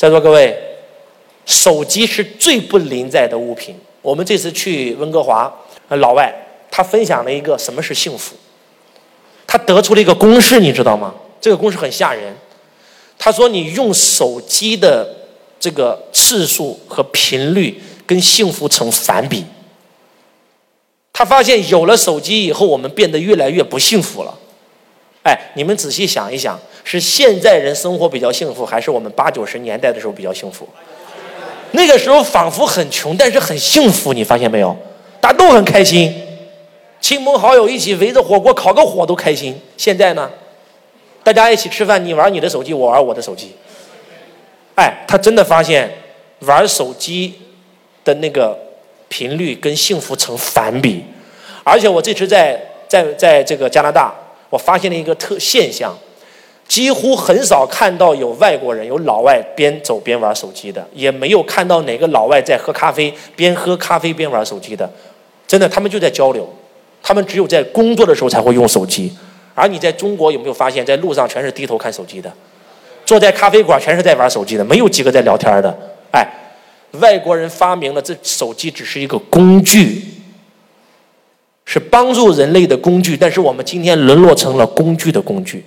在座各位，手机是最不临在的物品。我们这次去温哥华，老外他分享了一个什么是幸福，他得出了一个公式，你知道吗？这个公式很吓人。他说，你用手机的这个次数和频率跟幸福成反比。他发现有了手机以后，我们变得越来越不幸福了。哎，你们仔细想一想，是现在人生活比较幸福，还是我们八九十年代的时候比较幸福？那个时候仿佛很穷，但是很幸福，你发现没有？大家都很开心，亲朋好友一起围着火锅烤个火都开心。现在呢，大家一起吃饭，你玩你的手机，我玩我的手机。哎，他真的发现玩手机的那个频率跟幸福成反比，而且我这次在在在这个加拿大。我发现了一个特现象，几乎很少看到有外国人有老外边走边玩手机的，也没有看到哪个老外在喝咖啡边喝咖啡边玩手机的。真的，他们就在交流，他们只有在工作的时候才会用手机。而你在中国有没有发现，在路上全是低头看手机的，坐在咖啡馆全是在玩手机的，没有几个在聊天的。哎，外国人发明了这手机只是一个工具。是帮助人类的工具，但是我们今天沦落成了工具的工具。